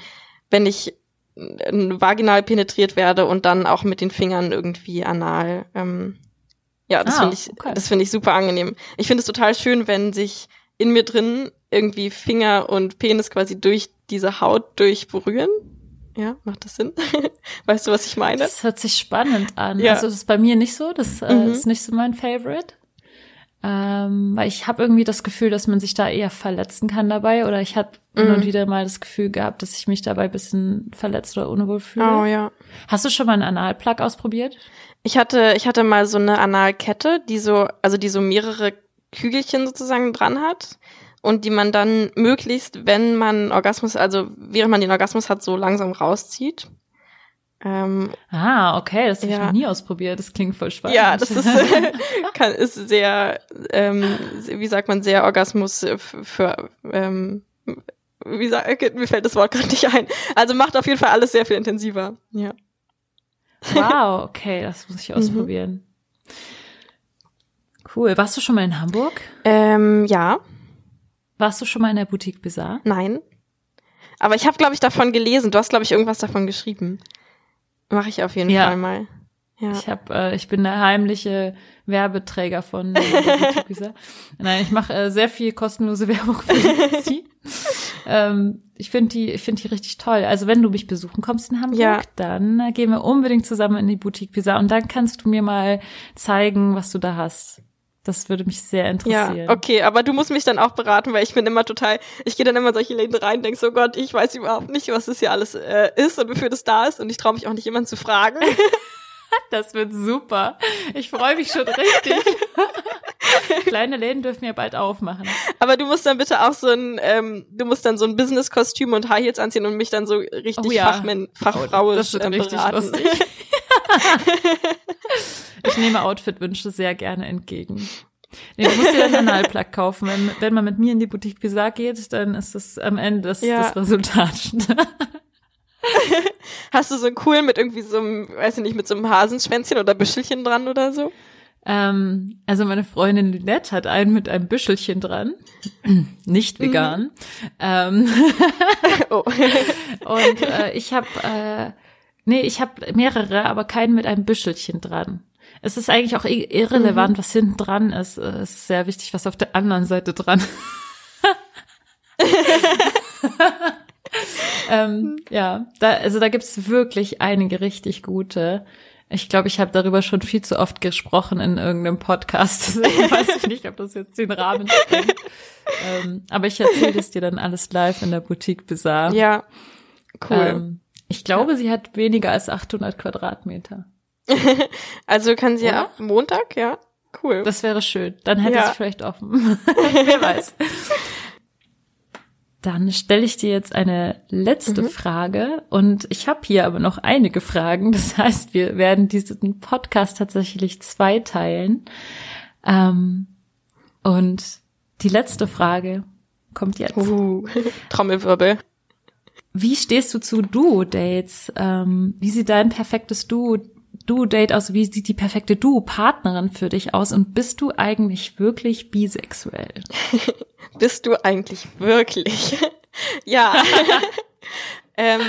wenn ich äh, vaginal penetriert werde und dann auch mit den Fingern irgendwie anal. Ähm, ja, das ah, finde ich, okay. das finde ich super angenehm. Ich finde es total schön, wenn sich in mir drin irgendwie Finger und Penis quasi durch diese Haut durchberühren. Ja, macht das Sinn? <laughs> weißt du, was ich meine? Das hört sich spannend an. Ja. Also das ist bei mir nicht so, das äh, mhm. ist nicht so mein Favorite. Ähm, weil ich habe irgendwie das Gefühl, dass man sich da eher verletzen kann dabei. Oder ich habe mhm. hin und wieder mal das Gefühl gehabt, dass ich mich dabei bisschen verletzt oder unwohl fühle. Oh ja. Hast du schon mal einen Analplug ausprobiert? Ich hatte, ich hatte mal so eine Analkette, die so, also die so mehrere Kügelchen sozusagen dran hat und die man dann möglichst, wenn man Orgasmus, also während man den Orgasmus hat, so langsam rauszieht. Ähm, ah, okay, das habe ja. ich noch nie ausprobiert. Das klingt voll spannend. Ja, das ist, <laughs> <laughs> kann, ist sehr, ähm, wie sagt man, sehr Orgasmus für, ähm, wie sagt, mir fällt das Wort gerade nicht ein. Also macht auf jeden Fall alles sehr viel intensiver. Ja. Wow, okay, das muss ich <laughs> mhm. Cool. Warst du schon mal in Hamburg? Ähm, ja. Warst du schon mal in der Boutique Bizarre? Nein. Aber ich habe, glaube ich, davon gelesen. Du hast, glaube ich, irgendwas davon geschrieben. Mache ich auf jeden ja. Fall mal. Ja. Ich hab, äh, ich bin der heimliche Werbeträger von der Boutique Bizarre. <laughs> Nein, ich mache äh, sehr viel kostenlose <laughs> Werbung für sie. ähm, ich finde die, ich finde die richtig toll. Also wenn du mich besuchen kommst in Hamburg, ja. dann äh, gehen wir unbedingt zusammen in die Boutique Bizarre und dann kannst du mir mal zeigen, was du da hast. Das würde mich sehr interessieren. Ja, okay, aber du musst mich dann auch beraten, weil ich bin immer total, ich gehe dann immer in solche Läden rein und denk so, Gott, ich weiß überhaupt nicht, was das hier alles äh, ist und wofür das da ist und ich traue mich auch nicht jemanden zu fragen. <laughs> das wird super. Ich freue mich schon richtig. <laughs> Kleine Läden dürfen ja bald aufmachen. Aber du musst dann bitte auch so ein, ähm, du musst dann so ein Business-Kostüm und High Heels anziehen und mich dann so richtig oh ja. Fachmann, Fachfrau oh, das wird ähm, richtig lustig. <laughs> ich nehme Outfit-Wünsche sehr gerne entgegen. Nee, du musst dir einen Analplug kaufen. Wenn, wenn man mit mir in die Boutique Bizarre geht, dann ist das am Ende das, ja. das Resultat. <laughs> Hast du so einen coolen mit irgendwie so einem, weiß ich nicht, mit so einem Hasenschwänzchen oder Büschelchen dran oder so? Ähm, also meine Freundin Lynette hat einen mit einem Büschelchen dran. <clears throat> Nicht mhm. vegan. Mhm. Ähm <laughs> oh. <laughs> Und äh, ich habe, äh, nee, ich habe mehrere, aber keinen mit einem Büschelchen dran. Es ist eigentlich auch irrelevant, mhm. was hinten dran ist. Es ist sehr wichtig, was auf der anderen Seite dran. <laughs> ähm, ja, da, also da gibt's wirklich einige richtig gute. Ich glaube, ich habe darüber schon viel zu oft gesprochen in irgendeinem Podcast. <laughs> Deswegen weiß ich nicht, ob das jetzt den Rahmen sprengt. ähm, aber ich erzähle es dir dann alles live in der Boutique Bizarre. Ja, cool. Ähm, ich glaube, ja. sie hat weniger als 800 Quadratmeter. <laughs> also kann sie ja ab Montag, ja. Cool. Das wäre schön. Dann hätte ja. sie vielleicht offen. <laughs> Wer weiß. Dann stelle ich dir jetzt eine letzte mhm. Frage und ich habe hier aber noch einige Fragen. Das heißt, wir werden diesen Podcast tatsächlich zweiteilen. Ähm, und die letzte Frage kommt jetzt. Uh, <laughs> Trommelwirbel. Wie stehst du zu Duo-Dates? Ähm, wie sieht dein perfektes Duo Duo-Date aus? Wie sieht die perfekte Duo-Partnerin für dich aus? Und bist du eigentlich wirklich bisexuell? <laughs> bist du eigentlich wirklich? <laughs> ja. <laughs> ähm,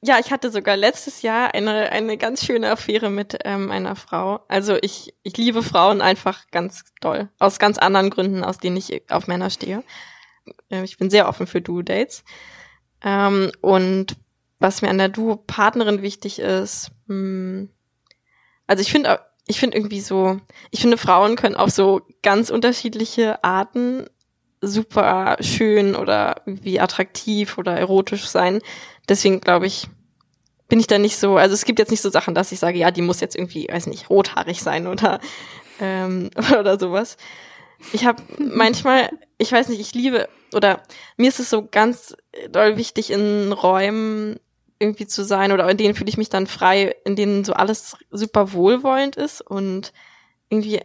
ja, ich hatte sogar letztes Jahr eine, eine ganz schöne Affäre mit ähm, einer Frau. Also ich, ich liebe Frauen einfach ganz doll. Aus ganz anderen Gründen, aus denen ich auf Männer stehe. Äh, ich bin sehr offen für Duo-Dates. Ähm, und was mir an der Duo-Partnerin wichtig ist, mh, hm, also ich finde, ich finde irgendwie so, ich finde Frauen können auf so ganz unterschiedliche Arten super schön oder wie attraktiv oder erotisch sein. Deswegen glaube ich, bin ich da nicht so, also es gibt jetzt nicht so Sachen, dass ich sage, ja, die muss jetzt irgendwie, weiß nicht, rothaarig sein oder ähm, <laughs> oder sowas. Ich habe manchmal, ich weiß nicht, ich liebe oder mir ist es so ganz doll wichtig in Räumen irgendwie zu sein oder in denen fühle ich mich dann frei, in denen so alles super wohlwollend ist und irgendwie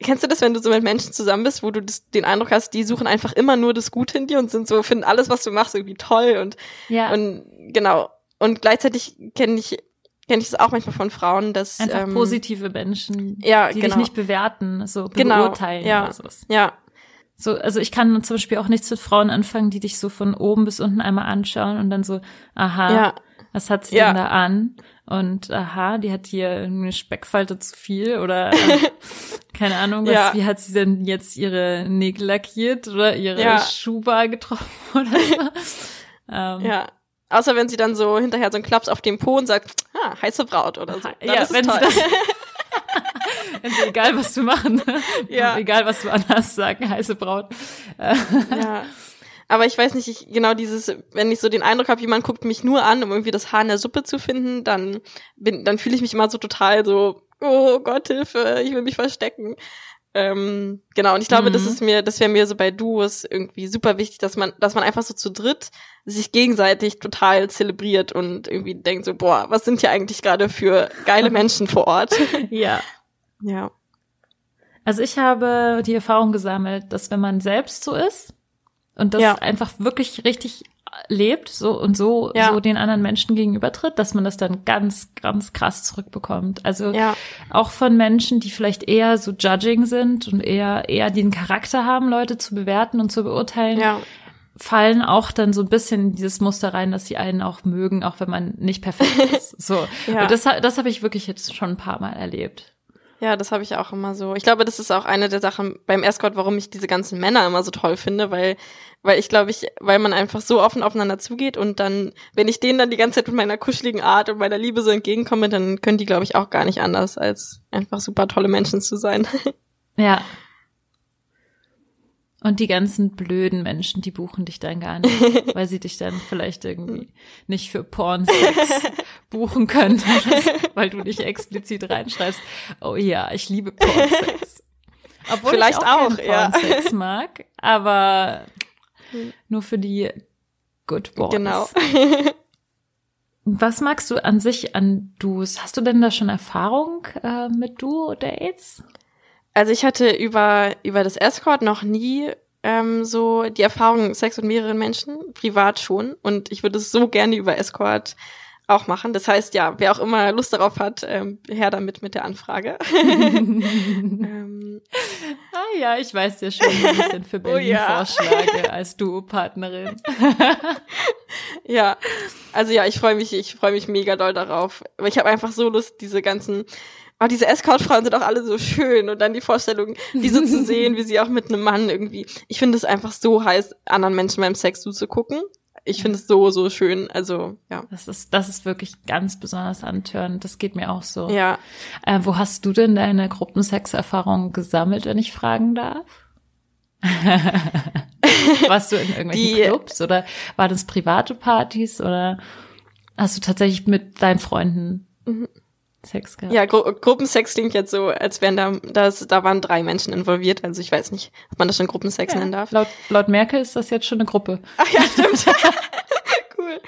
Kennst du das, wenn du so mit Menschen zusammen bist, wo du das, den Eindruck hast, die suchen einfach immer nur das Gute in dir und sind so, finden alles, was du machst, irgendwie toll und, Ja. und genau. Und gleichzeitig kenne ich, kenne ich es auch manchmal von Frauen, dass Einfach ähm, positive Menschen, ja, die genau. dich nicht bewerten, so Genau, beurteilen ja. oder sowas. Ja, So, also ich kann zum Beispiel auch nichts mit Frauen anfangen, die dich so von oben bis unten einmal anschauen und dann so, aha, ja, was hat sie Ja. denn da an? Und aha, die hat hier eine Speckfalte zu viel oder äh, <laughs> keine Ahnung, was, Ja. wie hat sie denn jetzt ihre Nägel lackiert oder ihre Ja. Schuhbar getroffen <laughs> oder so. ähm, ja. Außer wenn sie dann so hinterher so einen Klaps auf den Po und sagt, ah, heiße Braut oder so. Dann ja, wenn sie toll. das, <laughs> sie egal was du machen, <laughs> Ja. egal was du anhast, sagen heiße Braut. Ja. Aber ich weiß nicht, ich, genau dieses, wenn ich so den Eindruck habe, jemand guckt mich nur an, um irgendwie das Haar in der Suppe zu finden, dann bin, dann fühle ich mich immer so total so, oh Gott, Hilfe, ich will mich verstecken. Ähm, genau, und ich glaube, Mhm. das ist mir, das wäre mir so bei Duos irgendwie super wichtig, dass man, dass man einfach so zu dritt sich gegenseitig total zelebriert und irgendwie denkt so, boah, was sind hier eigentlich gerade für geile <laughs> Menschen vor Ort? ja. Ja. Also ich habe die Erfahrung gesammelt, dass wenn man selbst so ist und das Ja. einfach wirklich richtig lebt so und so Ja. so den anderen Menschen gegenübertritt, dass man das dann ganz ganz krass zurückbekommt. Also Ja. auch von Menschen, die vielleicht eher so judging sind und eher eher den Charakter haben, Leute zu bewerten und zu beurteilen, Ja. fallen auch dann so ein bisschen in dieses Muster rein, dass sie einen auch mögen, auch wenn man nicht perfekt <laughs> ist. So. Und das, das habe ich wirklich jetzt schon ein paar Mal erlebt. Ja, das habe ich auch immer so. Ich glaube, das ist auch eine der Sachen beim Escort, warum ich diese ganzen Männer immer so toll finde, weil, weil ich glaube, ich, weil man einfach so offen aufeinander zugeht und dann, wenn ich denen dann die ganze Zeit mit meiner kuscheligen Art und meiner Liebe so entgegenkomme, dann können die, glaube ich, auch gar nicht anders, als einfach super tolle Menschen zu sein. <laughs> Ja. Und die ganzen blöden Menschen, die buchen dich dann gar nicht, <laughs> weil sie dich dann vielleicht irgendwie nicht für Pornsex <laughs> buchen können, weil du nicht explizit reinschreibst, oh ja, ich liebe Pornsex. Obwohl Vielleicht ich auch, auch, ja. Pornsex <laughs> mag, aber nur für die Good Boys. genau. Was magst du an sich an Duos? Hast du denn da schon Erfahrung äh, mit Duo-Dates? Also ich hatte über, über das Escort noch nie ähm, so die Erfahrung Sex mit mehreren Menschen, privat schon. Und ich würde es so gerne über Escort auch machen. Das heißt, ja, wer auch immer Lust darauf hat, ähm, her damit mit der Anfrage. <laughs> ähm, Ah ja, ich weiß ja schon, wie ich denn für Berlin Oh ja. vorschlage als Duo-Partnerin. <laughs> ja, also ja, ich freue mich, ich freue mich mega doll darauf. Aber ich habe einfach so Lust, diese ganzen Oh, diese Escort-Frauen sind auch alle so schön und dann die Vorstellung, die so zu <laughs> sehen, wie sie auch mit einem Mann irgendwie. Ich finde es einfach so heiß, anderen Menschen beim Sex zuzugucken. Ich finde es so, so schön. Also, ja. Das ist, das ist wirklich ganz besonders antörend. Das geht mir auch so. Ja. Äh, wo hast du denn deine Gruppensexerfahrung gesammelt, wenn ich fragen darf? <laughs> Warst du in irgendwelchen Die- Clubs oder waren das private Partys oder hast du tatsächlich mit deinen Freunden Sex gehabt? Ja, Gru Gruppensex klingt jetzt so, als wären da, das, da waren drei Menschen involviert. Also ich weiß nicht, ob man das schon Gruppensex nennen darf. Laut, laut Merkel ist das jetzt schon eine Gruppe. <laughs> Ach ja, stimmt. <laughs> cool.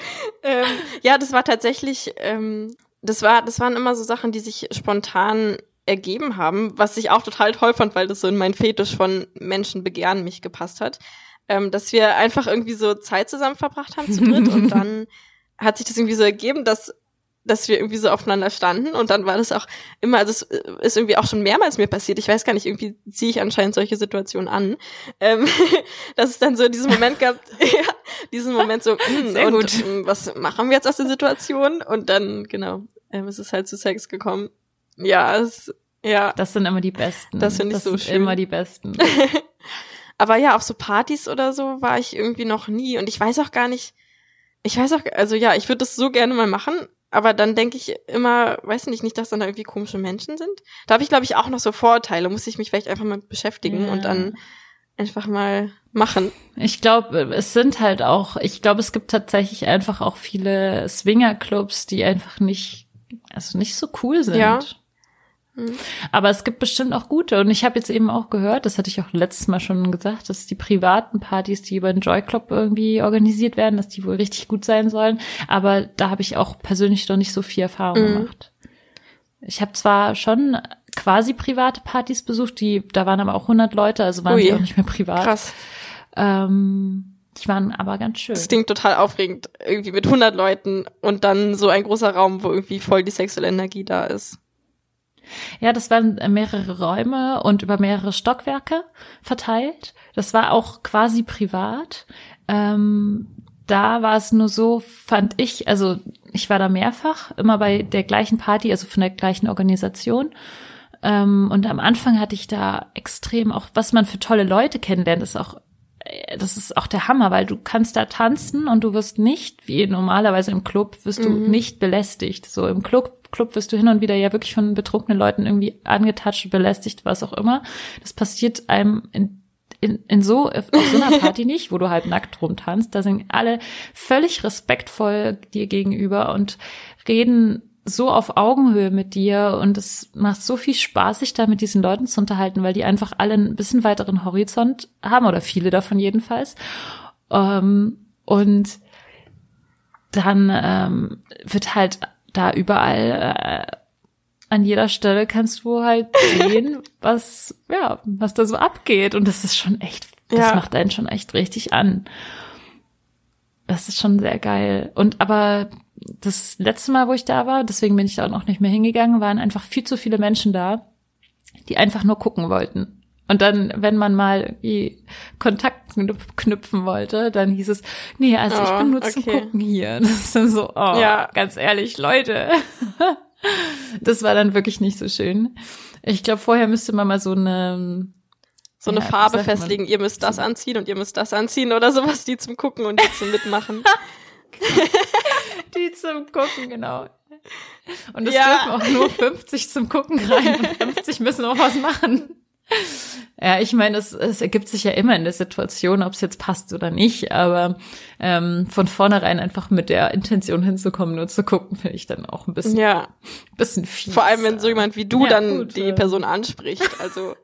Ähm, ja, das war tatsächlich, ähm, das war, das waren immer so Sachen, die sich spontan ergeben haben, was ich auch total toll fand, weil das so in mein Fetisch von Menschen begehren mich gepasst hat. Ähm, dass wir einfach irgendwie so Zeit zusammen verbracht haben zu dritt und <laughs> dann hat sich das irgendwie so ergeben, dass dass wir irgendwie so aufeinander standen und dann war das auch immer, also es ist irgendwie auch schon mehrmals mir passiert. Ich weiß gar nicht, irgendwie ziehe ich anscheinend solche Situationen an, ähm, <laughs> dass es dann so diesen Moment gab, <laughs> ja, diesen Moment so, hm, Sehr und gut. ähm, was machen wir jetzt aus der Situation? Und dann, genau, ähm, es ist halt zu Sex gekommen. Ja, es, ja. Das sind immer die Besten. Das finde ich das so sind schön. immer die Besten. <laughs> Aber ja, auf so Partys oder so war ich irgendwie noch nie. Und ich weiß auch gar nicht, ich weiß auch, also ja, ich würde das so gerne mal machen, aber dann denke ich immer, weiß nicht, nicht, dass dann da irgendwie komische Menschen sind. Da habe ich, glaube ich, auch noch so Vorurteile, muss ich mich vielleicht einfach mal beschäftigen Ja. und dann einfach mal machen. Ich glaube, es sind halt auch, ich glaube, es gibt tatsächlich einfach auch viele Swingerclubs, die einfach nicht, also nicht so cool sind. Ja. Mhm. Aber es gibt bestimmt auch gute. Und ich habe jetzt eben auch gehört, das hatte ich auch letztes Mal schon gesagt, dass die privaten Partys, die über den Joy Club irgendwie organisiert werden, dass die wohl richtig gut sein sollen. Aber da habe ich auch persönlich noch nicht so viel Erfahrung mhm. gemacht. Ich habe zwar schon quasi private Partys besucht, die, da waren aber auch 100 Leute, also waren Ui, die auch nicht mehr privat. Krass. Ähm, die waren aber ganz schön. Das klingt total aufregend, irgendwie mit 100 Leuten und dann so ein großer Raum, wo irgendwie voll die sexuelle Energie da ist. Ja, das waren mehrere Räume und über mehrere Stockwerke verteilt. Das war auch quasi privat. Ähm, da war es nur so, fand ich, also ich war da mehrfach, immer bei der gleichen Party, also von der gleichen Organisation. Ähm, und am Anfang hatte ich da extrem auch, was man für tolle Leute kennenlernt, ist auch das ist auch der Hammer, weil du kannst da tanzen und du wirst nicht, wie normalerweise im Club, wirst du mhm. nicht belästigt. So im Club, Club wirst du hin und wieder ja wirklich von betrunkenen Leuten irgendwie angetatscht, belästigt, was auch immer. Das passiert einem in in, in so, auf so einer <laughs> Party nicht, wo du halt nackt rumtanzt. Da sind alle völlig respektvoll dir gegenüber und reden so auf Augenhöhe mit dir und es macht so viel Spaß, sich da mit diesen Leuten zu unterhalten, weil die einfach alle ein bisschen weiteren Horizont haben oder viele davon jedenfalls. Ähm, und dann ähm, wird halt da überall äh, an jeder Stelle kannst du halt <laughs> sehen, was ja, was da so abgeht und das ist schon echt, das ja. macht einen schon echt richtig an. Das ist schon sehr geil. Und aber das letzte Mal, wo ich da war, deswegen bin ich da auch noch nicht mehr hingegangen, waren einfach viel zu viele Menschen da, die einfach nur gucken wollten. Und dann, wenn man mal irgendwie Kontakt knüpfen wollte, dann hieß es, nee, also oh, ich bin nur okay. zum Gucken hier. <laughs> Das ist dann so, oh, ja. ganz ehrlich, Leute. <laughs> das war dann wirklich nicht so schön. Ich glaube, vorher müsste man mal so eine so eine ja, Farbe festlegen, ihr müsst das anziehen und ihr müsst das anziehen oder sowas, die zum Gucken und die zum Mitmachen. <laughs> die zum Gucken, genau. Und es ja. dürfen auch nur 50 zum Gucken rein und 50 müssen auch was machen. Ja, ich meine, es, es ergibt sich ja immer in der Situation, ob es jetzt passt oder nicht, aber ähm, von vornherein einfach mit der Intention hinzukommen, nur zu gucken, finde ich dann auch ein bisschen, ja. bisschen fies. Vor allem, wenn so jemand wie du ja, dann gut, die Person anspricht, also.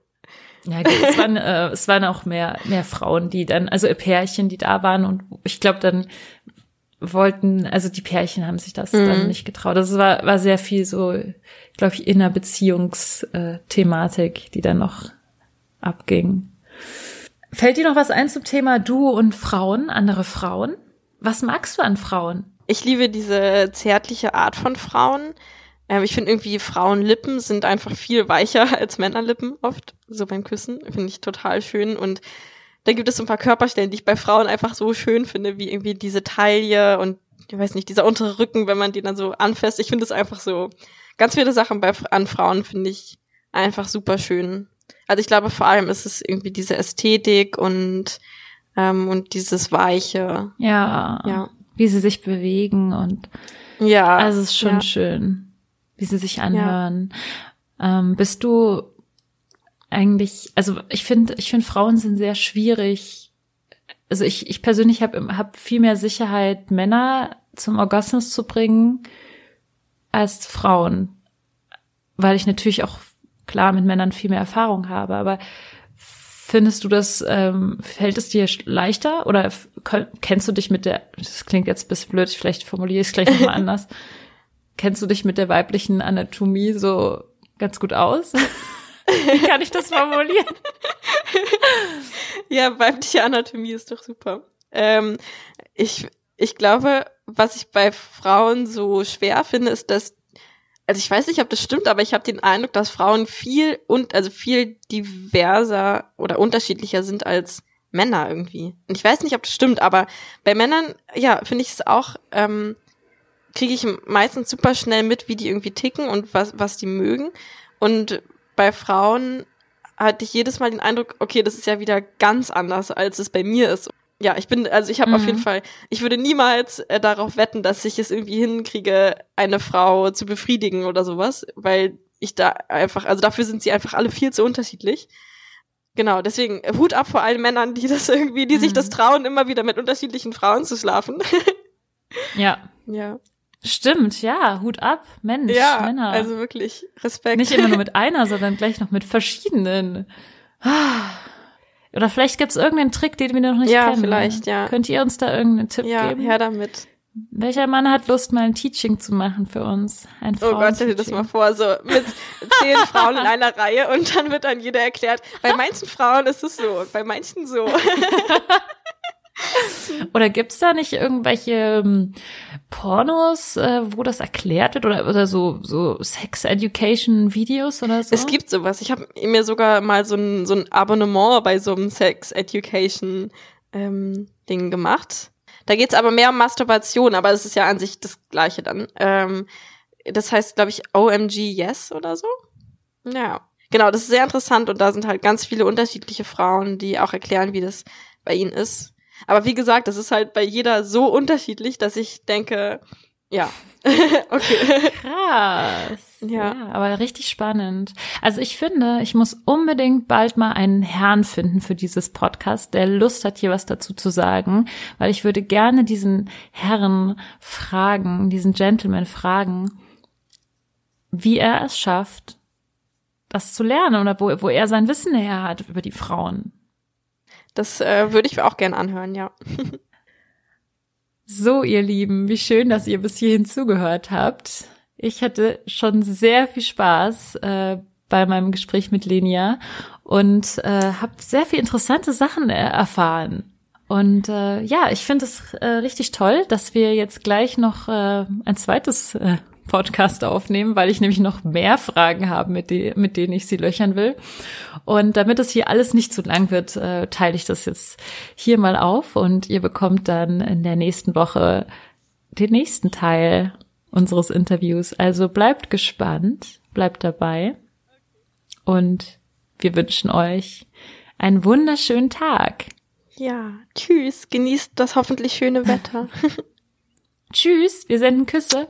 Ja, gut, es waren, äh, es waren auch mehr, mehr Frauen, die dann, also Pärchen, die da waren und ich glaube dann wollten, also die Pärchen haben sich das mhm. dann nicht getraut. Das war, war sehr viel so, glaube ich, Innerbeziehungsthematik, die dann noch abging. Fällt dir noch was ein zum Thema du und Frauen, andere Frauen? Was magst du an Frauen? Ich liebe diese zärtliche Art von Frauen. Ähm, ich finde irgendwie Frauenlippen sind einfach viel weicher <laughs> als Männerlippen oft, so beim Küssen. Finde ich total schön und da gibt es so ein paar Körperstellen, die ich bei Frauen einfach so schön finde, wie irgendwie diese Taille und ich weiß nicht, dieser untere Rücken, wenn man die dann so anfasst. Ich finde es einfach so, ganz viele Sachen bei, an Frauen finde ich einfach super schön. Also ich glaube, vor allem ist es irgendwie diese Ästhetik und, ähm, und dieses Weiche. Ja. Ja. Wie sie sich bewegen und ja. Also es ist schon ja. schön, wie sie sich anhören. Ja. Ähm, bist du eigentlich, also ich finde, ich finde Frauen sind sehr schwierig. Also ich, ich persönlich habe hab viel mehr Sicherheit, Männer zum Orgasmus zu bringen als Frauen, weil ich natürlich auch klar mit Männern viel mehr Erfahrung habe. Aber findest du das, ähm, fällt es dir leichter oder kennst du dich mit der, das klingt jetzt ein bisschen blöd, vielleicht formuliere ich es gleich nochmal <laughs> anders. Kennst du dich mit der weiblichen Anatomie so ganz gut aus? <laughs> Wie kann ich das formulieren? ja, weibliche Anatomie ist doch super. Ähm, ich, ich glaube, was ich bei Frauen so schwer finde, ist, dass also ich weiß nicht, ob das stimmt, aber ich habe den Eindruck, dass Frauen viel und also viel diverser oder unterschiedlicher sind als Männer irgendwie. Und ich weiß nicht, ob das stimmt, aber bei Männern, ja, finde ich es auch, ähm, kriege ich meistens super schnell mit, wie die irgendwie ticken und was, was die mögen. Und bei Frauen hatte ich jedes Mal den Eindruck, okay, das ist ja wieder ganz anders, als es bei mir ist. Ja, ich bin, also ich habe mhm. auf jeden Fall, ich würde niemals äh, darauf wetten, dass ich es irgendwie hinkriege, eine Frau zu befriedigen oder sowas, weil ich da einfach, also dafür sind sie einfach alle viel zu unterschiedlich. Genau, deswegen Hut ab vor allen Männern, die das <laughs> irgendwie, die mhm. sich das trauen, immer wieder mit unterschiedlichen Frauen zu schlafen. <laughs> ja. Ja. Stimmt, ja, Hut ab, Mensch, ja, Männer. also wirklich Respekt. Nicht immer nur mit <laughs> einer, sondern gleich noch mit verschiedenen. Oder vielleicht gibt's irgendeinen Trick, den wir noch nicht Ja, kennen. vielleicht, ja. Könnt ihr uns da irgendeinen Tipp ja, geben? her damit. Welcher Mann hat Lust, mal ein Teaching zu machen für uns? Ein Oh Gott, stell dir das mal vor, so mit zehn Frauen in einer Reihe und dann wird dann jeder erklärt, bei <laughs> manchen Frauen ist es so, bei manchen so. <laughs> <laughs> Oder gibt's da nicht irgendwelche ähm, Pornos, äh, wo das erklärt wird? Oder, oder so, so Sex-Education-Videos oder so? Es gibt sowas. Ich habe mir sogar mal so ein, so ein Abonnement bei so einem Sex Education ähm, Ding gemacht. Da geht's aber mehr um Masturbation, aber es ist ja an sich das Gleiche dann. Ähm, das heißt, glaube ich, OMG Yes oder so. Ja, genau, das ist sehr interessant und da sind halt ganz viele unterschiedliche Frauen, die auch erklären, wie das bei ihnen ist. Aber wie gesagt, das ist halt bei jeder so unterschiedlich, dass ich denke, ja, <laughs> okay. Krass. Ja. ja, aber richtig spannend. Also ich finde, ich muss unbedingt bald mal einen Herrn finden für dieses Podcast, der Lust hat, hier was dazu zu sagen, weil ich würde gerne diesen Herren fragen, diesen Gentleman fragen, wie er es schafft, das zu lernen oder wo, wo er sein Wissen her hat über die Frauen. Das äh, würde ich auch gern anhören, ja. So, ihr Lieben, wie schön, dass ihr bis hierhin zugehört habt. Ich hatte schon sehr viel Spaß äh, bei meinem Gespräch mit Lenia und äh, habe sehr viel interessante Sachen äh, erfahren. Und äh, ja, ich finde es äh, richtig toll, dass wir jetzt gleich noch äh, ein zweites äh, Podcast aufnehmen, weil ich nämlich noch mehr Fragen habe, mit, die, mit denen ich sie löchern will. Und damit es hier alles nicht zu lang wird, äh, teile ich das jetzt hier mal auf und ihr bekommt dann in der nächsten Woche den nächsten Teil unseres Interviews. Also bleibt gespannt, bleibt dabei und wir wünschen euch einen wunderschönen Tag. Ja, tschüss, genießt das hoffentlich schöne Wetter. <laughs> Tschüss, wir senden Küsse.